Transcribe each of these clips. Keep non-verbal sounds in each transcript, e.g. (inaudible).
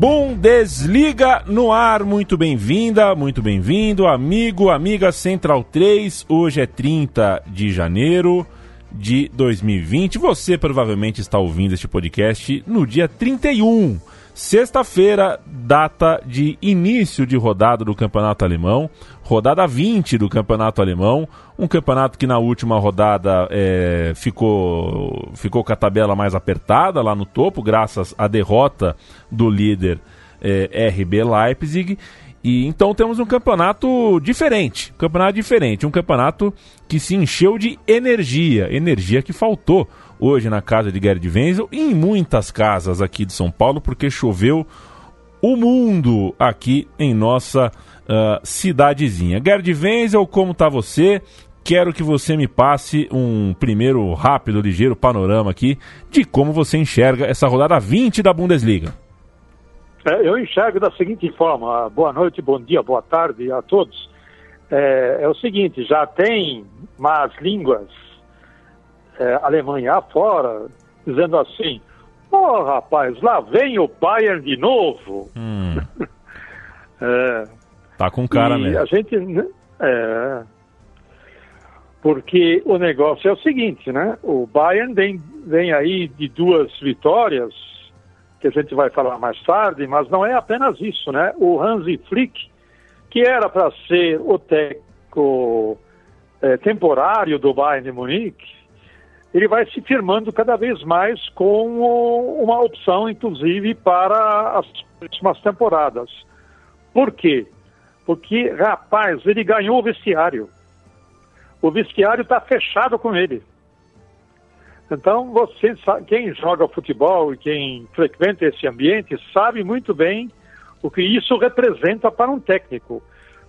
Bundesliga no ar, muito bem-vinda, muito bem-vindo, amigo, amiga Central 3. Hoje é 30 de janeiro de 2020. Você provavelmente está ouvindo este podcast no dia 31, sexta-feira, data de início de rodada do Campeonato Alemão, rodada 20 do Campeonato Alemão, um campeonato que na última rodada é, ficou, ficou com a tabela mais apertada lá no topo, graças à derrota do líder é, RB Leipzig. E então temos um campeonato diferente, um campeonato diferente, um campeonato que se encheu de energia, energia que faltou hoje na casa de Gerd Wenzel e em muitas casas aqui de São Paulo, porque choveu o mundo aqui em nossa uh, cidadezinha. Gerd Wenzel, como está você? Quero que você me passe um primeiro rápido, ligeiro panorama aqui de como você enxerga essa rodada 20 da Bundesliga. É, eu enxergo da seguinte forma: boa noite, bom dia, boa tarde a todos. É, é o seguinte: já tem más línguas é, Alemanha afora dizendo assim: oh, rapaz, lá vem o Bayern de novo. Hum. (laughs) é, tá com cara mesmo. A gente. Né, é, porque o negócio é o seguinte, né? O Bayern vem, vem aí de duas vitórias que a gente vai falar mais tarde, mas não é apenas isso, né? O Hansi Flick, que era para ser o técnico é, temporário do Bayern de Munique, ele vai se firmando cada vez mais como uma opção, inclusive, para as próximas temporadas. Por quê? Porque, rapaz, ele ganhou o vestiário. O vestiário está fechado com ele. Então, você quem joga futebol e quem frequenta esse ambiente sabe muito bem o que isso representa para um técnico.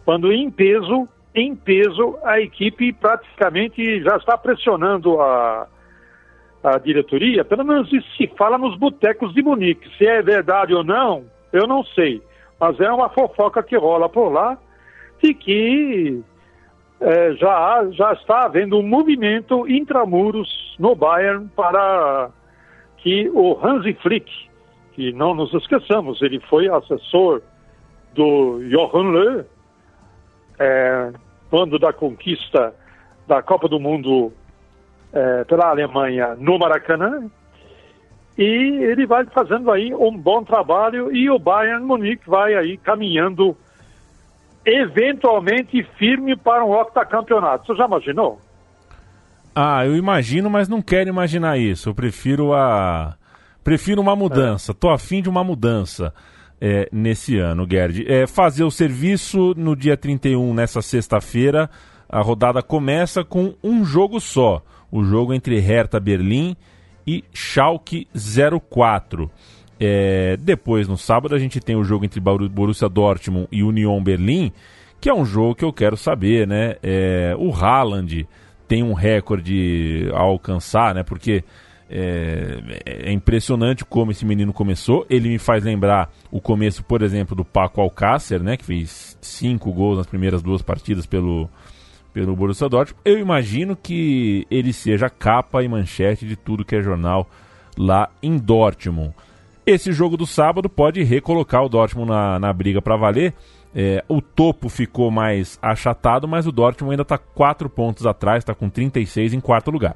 Quando em peso, em peso, a equipe praticamente já está pressionando a, a diretoria, pelo menos isso se fala nos botecos de Munique. Se é verdade ou não, eu não sei. Mas é uma fofoca que rola por lá de que é, já, já está havendo um movimento intramuros no Bayern para que o Hansi Flick, que não nos esqueçamos, ele foi assessor do Johann Löw, é, quando da conquista da Copa do Mundo é, pela Alemanha no Maracanã, e ele vai fazendo aí um bom trabalho e o Bayern Munique vai aí caminhando eventualmente firme para um octacampeonato. Você já imaginou? Ah, eu imagino, mas não quero imaginar isso. Eu prefiro a. Prefiro uma mudança. É. Tô afim de uma mudança é, nesse ano, Gerd. É, fazer o serviço no dia 31, nessa sexta-feira. A rodada começa com um jogo só. O jogo entre Hertha Berlim e Schalke 04. É, depois, no sábado, a gente tem o jogo entre Borussia Dortmund e Union Berlim, que é um jogo que eu quero saber, né? É, o Haaland tem um recorde a alcançar, né? Porque é, é, impressionante como esse menino começou. Ele me faz lembrar o começo, por exemplo, do Paco Alcácer, né? Que fez cinco gols nas primeiras duas partidas pelo, pelo Borussia Dortmund. Eu imagino que ele seja capa e manchete de tudo que é jornal lá em Dortmund. Esse jogo do sábado pode recolocar o Dortmund na, na briga para valer. É, o topo ficou mais achatado, mas o Dortmund ainda está 4 pontos atrás, está com 36 em quarto lugar.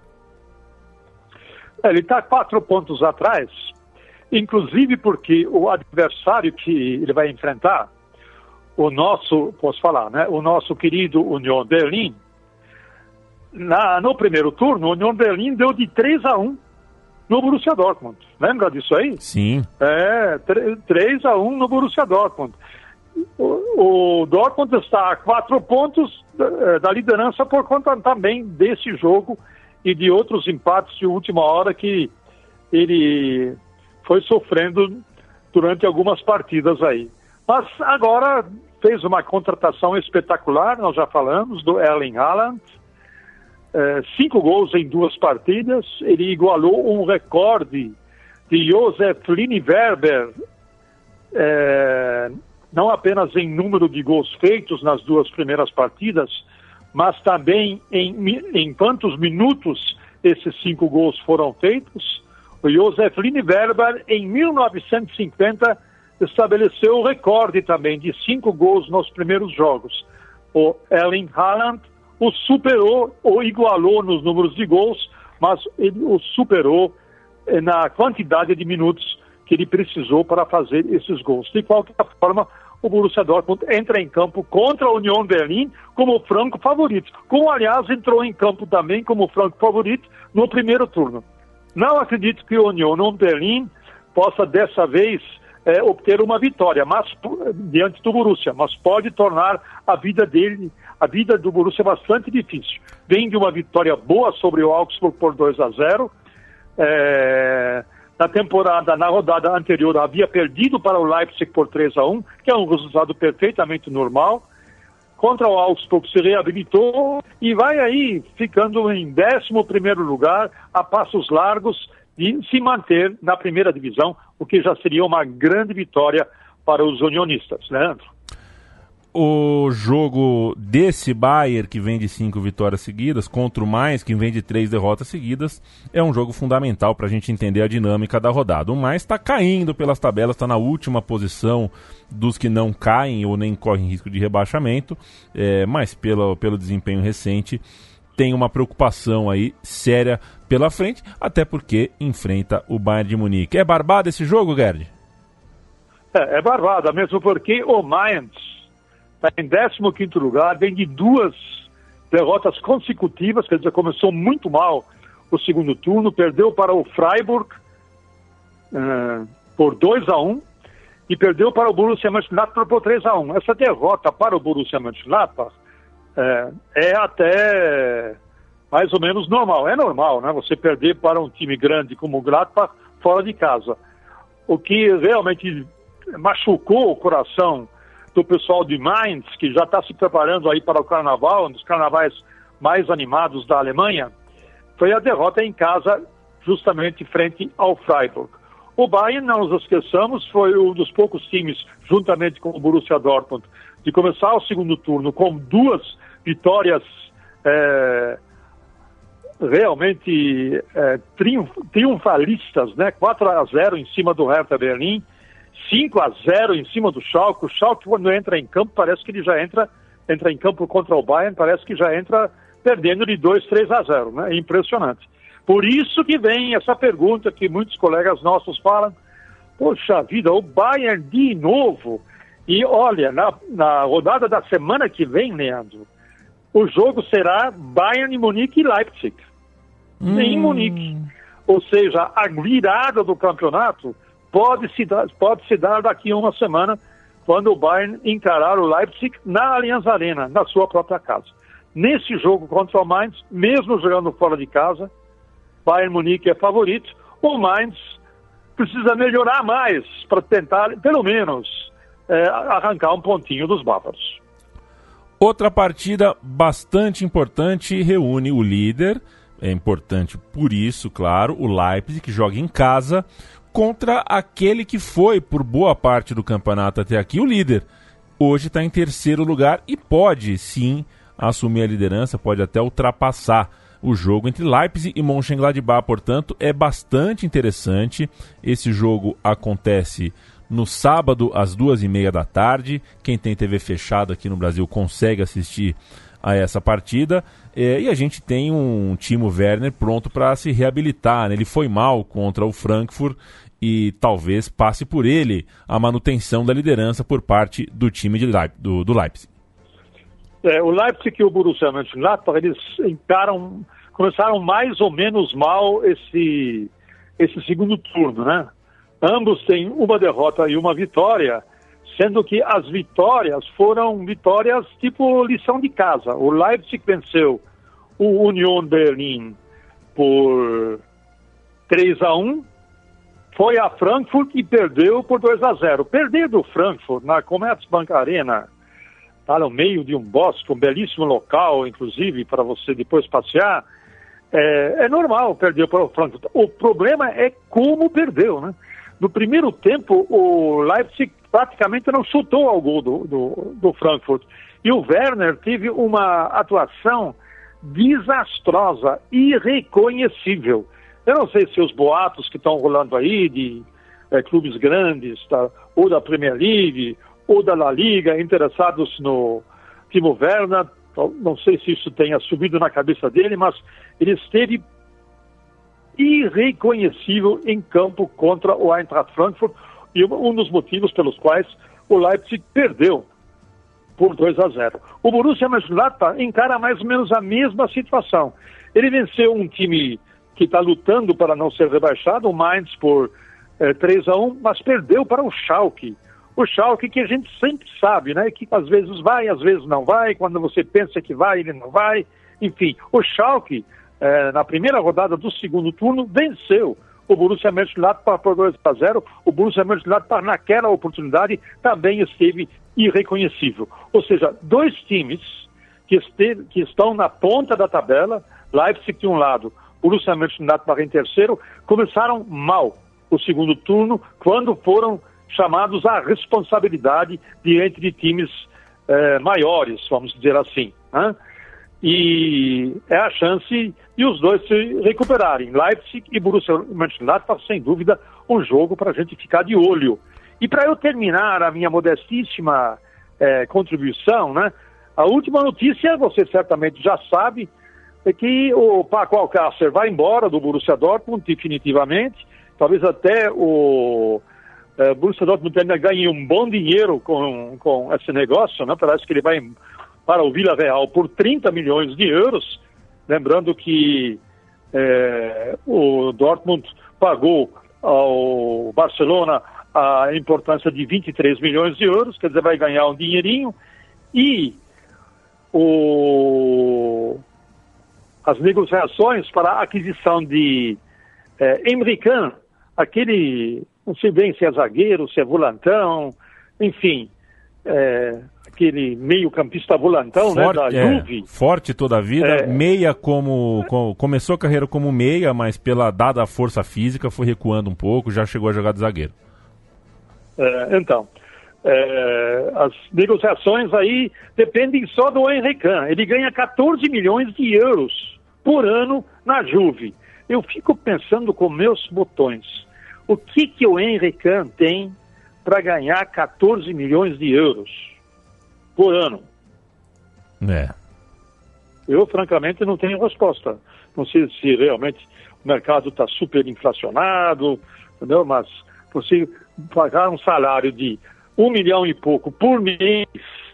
Ele está quatro pontos atrás, inclusive porque o adversário que ele vai enfrentar, o nosso, posso falar, né? O nosso querido Union Berlim, na, no primeiro turno, o Union Berlim deu de 3 a 1 no Borussia Dortmund. Lembra disso aí? Sim. É, 3 a 1 no Borussia Dortmund. O, o Dortmund está a quatro pontos da, é, da, liderança por conta também desse jogo e de outros empates de última hora que ele foi sofrendo durante algumas partidas aí. Mas agora fez uma contratação espetacular, nós já falamos, do Erling Haaland. É, cinco gols em duas partidas. Ele igualou um recorde de Josef Liniverber, é, não apenas em número de gols feitos nas duas primeiras partidas, mas também em, em quantos minutos esses cinco gols foram feitos. O Josef Liniverber, em 1950, estabeleceu o recorde também de cinco gols nos primeiros jogos. O Erling Haaland o superou ou igualou nos números de gols, mas ele o superou eh, na quantidade de minutos que ele precisou para fazer esses gols. De qualquer forma, o Borussia Dortmund entra em campo contra a União Berlim como franco favorito, como aliás entrou em campo também como franco favorito no primeiro turno. Não acredito que a União Berlim possa dessa vez é, obter uma vitória, mas diante do Borussia, mas pode tornar a vida dele, a vida do Borussia bastante difícil. Vem de uma vitória boa sobre o Augsburg por 2 a 0. É, na temporada, na rodada anterior, havia perdido para o Leipzig por 3 a 1, que é um resultado perfeitamente normal. Contra o Augsburg se reabilitou e vai aí ficando em 11 primeiro lugar, a passos largos, de se manter na primeira divisão, o que já seria uma grande vitória para os unionistas, Leandro. Né, o jogo desse Bayern, que vem de cinco vitórias seguidas, contra o Mais, que vem de três derrotas seguidas, é um jogo fundamental para a gente entender a dinâmica da rodada. O Mais está caindo pelas tabelas, está na última posição dos que não caem ou nem correm risco de rebaixamento, é, mas pelo, pelo desempenho recente tem uma preocupação aí séria pela frente, até porque enfrenta o Bayern de Munique. É barbado esse jogo, Gerd? É, é barbada, mesmo porque o Mainz está em 15 lugar, vem de duas derrotas consecutivas, quer dizer, começou muito mal o segundo turno, perdeu para o Freiburg uh, por 2 a 1 e perdeu para o Borussia Mönchengladbach por 3 a 1 Essa derrota para o Borussia Mönchengladbach é, é até mais ou menos normal. É normal, né? Você perder para um time grande como o Gladbach fora de casa. O que realmente machucou o coração do pessoal de Mainz, que já está se preparando aí para o carnaval, um dos carnavais mais animados da Alemanha, foi a derrota em casa, justamente frente ao Freiburg. O Bayern, não nos esqueçamos, foi um dos poucos times, juntamente com o Borussia Dortmund, de começar o segundo turno com duas vitórias é, realmente é, triunf, triunfalistas, né? 4 a 0 em cima do Hertha Berlim, 5 a 0 em cima do Schalke. O Schalke quando entra em campo parece que ele já entra entra em campo contra o Bayern, parece que já entra perdendo de 2, 3 a 0, né? Impressionante. Por isso que vem essa pergunta que muitos colegas nossos falam: Poxa vida, o Bayern de novo. E olha, na, na rodada da semana que vem, Leandro, o jogo será Bayern, Munique e Leipzig. Hum. Em Munique. Ou seja, a virada do campeonato pode se, dar, pode se dar daqui a uma semana, quando o Bayern encarar o Leipzig na Allianz Arena, na sua própria casa. Nesse jogo contra o Mainz, mesmo jogando fora de casa, Bayern Munique é favorito. O Mainz precisa melhorar mais para tentar, pelo menos, é, arrancar um pontinho dos bávaros. Outra partida bastante importante reúne o líder, é importante por isso, claro, o Leipzig, que joga em casa, contra aquele que foi, por boa parte do campeonato até aqui, o líder. Hoje está em terceiro lugar e pode sim assumir a liderança, pode até ultrapassar o jogo entre Leipzig e Mönchengladbach, portanto, é bastante interessante. Esse jogo acontece no sábado, às duas e meia da tarde. Quem tem TV fechada aqui no Brasil consegue assistir a essa partida. É, e a gente tem um Timo Werner pronto para se reabilitar. Né? Ele foi mal contra o Frankfurt e talvez passe por ele a manutenção da liderança por parte do time de Leip do, do Leipzig. É, o Leipzig e o Borussia Mönchengladbach, eles começaram mais ou menos mal esse, esse segundo turno, né? Ambos têm uma derrota e uma vitória, sendo que as vitórias foram vitórias tipo lição de casa. O Leipzig venceu o Union Berlin por 3 a 1 foi a Frankfurt e perdeu por 2 a 0. Perder do Frankfurt na Commerzbank Arena, tá no meio de um bosque, um belíssimo local, inclusive, para você depois passear, é, é, normal perder para o Frankfurt. O problema é como perdeu, né? No primeiro tempo, o Leipzig praticamente não chutou ao gol do, do, do Frankfurt. E o Werner teve uma atuação desastrosa, irreconhecível. Eu não sei se os boatos que estão rolando aí de é, clubes grandes, tá, ou da Premier League, ou da La Liga, interessados no Timo Werner, não sei se isso tenha subido na cabeça dele, mas ele esteve irreconhecível em campo contra o Eintracht Frankfurt e um dos motivos pelos quais o Leipzig perdeu por 2 a 0. O Borussia Mönchengladbach encara mais ou menos a mesma situação. Ele venceu um time que está lutando para não ser rebaixado, o Mainz por é, eh, 3 a 1 mas perdeu para o Schalke. O Schalke que a gente sempre sabe, né? Que às vezes vai, às vezes não vai, quando você pensa que vai, ele não vai. Enfim, o Schalke, é, na primeira rodada do segundo turno, venceu o Borussia Mönchengladbach por 2 a 0. O Borussia Mönchengladbach naquela oportunidade também esteve irreconhecível. Ou seja, dois times que, esteve, que estão na ponta da tabela, Leipzig de um lado, Borussia Mönchengladbach em terceiro, começaram mal o segundo turno, quando foram chamados à responsabilidade diante de times eh, maiores, vamos dizer assim. Né? E é a chance de os dois se recuperarem. Leipzig e Borussia Mönchengladbach, sem dúvida, um jogo para a gente ficar de olho. E para eu terminar a minha modestíssima eh, contribuição, né? A última notícia, você certamente já sabe, é que o Paco Alcácer vai embora do Borussia Dortmund definitivamente. Talvez até o é, Borussia Dortmund ainda ganhe um bom dinheiro com, com esse negócio, né? Parece que ele vai para o Vila Real por 30 milhões de euros. Lembrando que é, o Dortmund pagou ao Barcelona a importância de 23 milhões de euros, quer dizer, vai ganhar um dinheirinho. E o as negociações para a aquisição de é, aquele, não sei bem se é zagueiro, se é volantão, enfim, é, aquele meio-campista volantão né, forte, né, da é, Juve. forte toda a vida, é, meia como, com, começou a carreira como meia, mas pela dada força física foi recuando um pouco, já chegou a jogar de zagueiro. É, então, é, as negociações aí dependem só do Henrique. Ele ganha 14 milhões de euros por ano na Juve. Eu fico pensando com meus botões, o que, que o Henrique tem para ganhar 14 milhões de euros por ano? É. Eu, francamente, não tenho resposta. Não sei se realmente o mercado está super inflacionado, entendeu? Mas você pagar um salário de um milhão e pouco por mês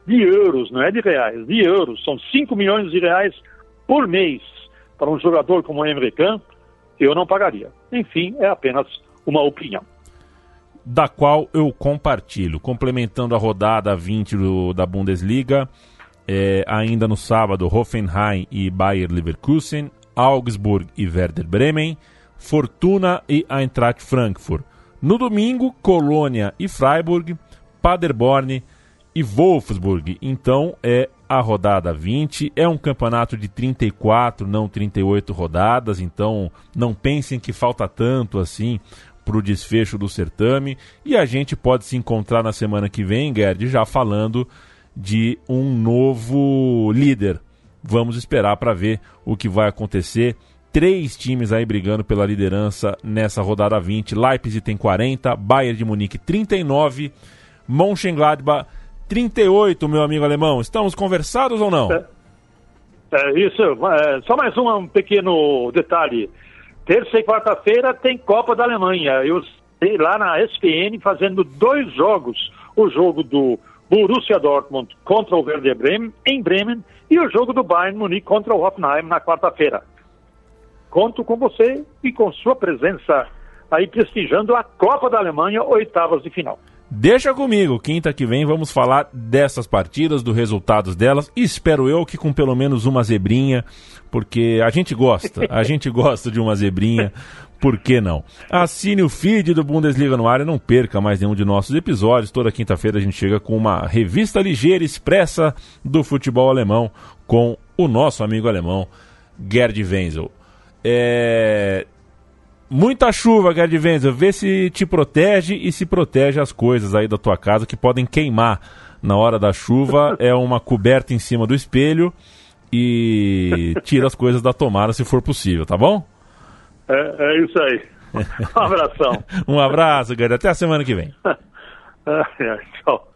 de euros, não é de reais, de euros, são 5 milhões de reais por mês para um jogador como o Emre Can, eu não pagaria. Enfim, é apenas uma opinião. Da qual eu compartilho. Complementando a rodada 20 do, da Bundesliga, é, ainda no sábado, Hoffenheim e Bayer Leverkusen, Augsburg e Werder Bremen, Fortuna e Eintracht Frankfurt. No domingo, Colônia e Freiburg, Paderborn e Wolfsburg. Então é a rodada 20. É um campeonato de 34, não 38 rodadas, então não pensem que falta tanto assim para o desfecho do certame. E a gente pode se encontrar na semana que vem, Gerd, já falando de um novo líder. Vamos esperar para ver o que vai acontecer. Três times aí brigando pela liderança nessa rodada 20. Leipzig tem 40, Bayern de Munique 39, Mönchengladbach 38, meu amigo alemão. Estamos conversados ou não? É, isso, é, só mais um, um pequeno detalhe. Terça e quarta-feira tem Copa da Alemanha. Eu sei lá na SPN fazendo dois jogos. O jogo do Borussia Dortmund contra o Werder Bremen, em Bremen, e o jogo do Bayern Munique contra o Hoffenheim na quarta-feira. Conto com você e com sua presença aí prestigiando a Copa da Alemanha, oitavas de final. Deixa comigo, quinta que vem vamos falar dessas partidas, dos resultados delas. Espero eu que com pelo menos uma zebrinha, porque a gente gosta, a gente (laughs) gosta de uma zebrinha, por que não? Assine o feed do Bundesliga no ar e não perca mais nenhum de nossos episódios. Toda quinta-feira a gente chega com uma revista ligeira, expressa do futebol alemão, com o nosso amigo alemão, Gerd Wenzel. É... Muita chuva, Gerd Wenzel. Vê se te protege e se protege as coisas aí da tua casa que podem queimar na hora da chuva. (laughs) É uma coberta em cima do espelho e tira as coisas da tomada se for possível, tá bom? É, é isso aí. (laughs) Um abração. um abraço, Gerd. Até a semana que vem. (laughs) É, tchau.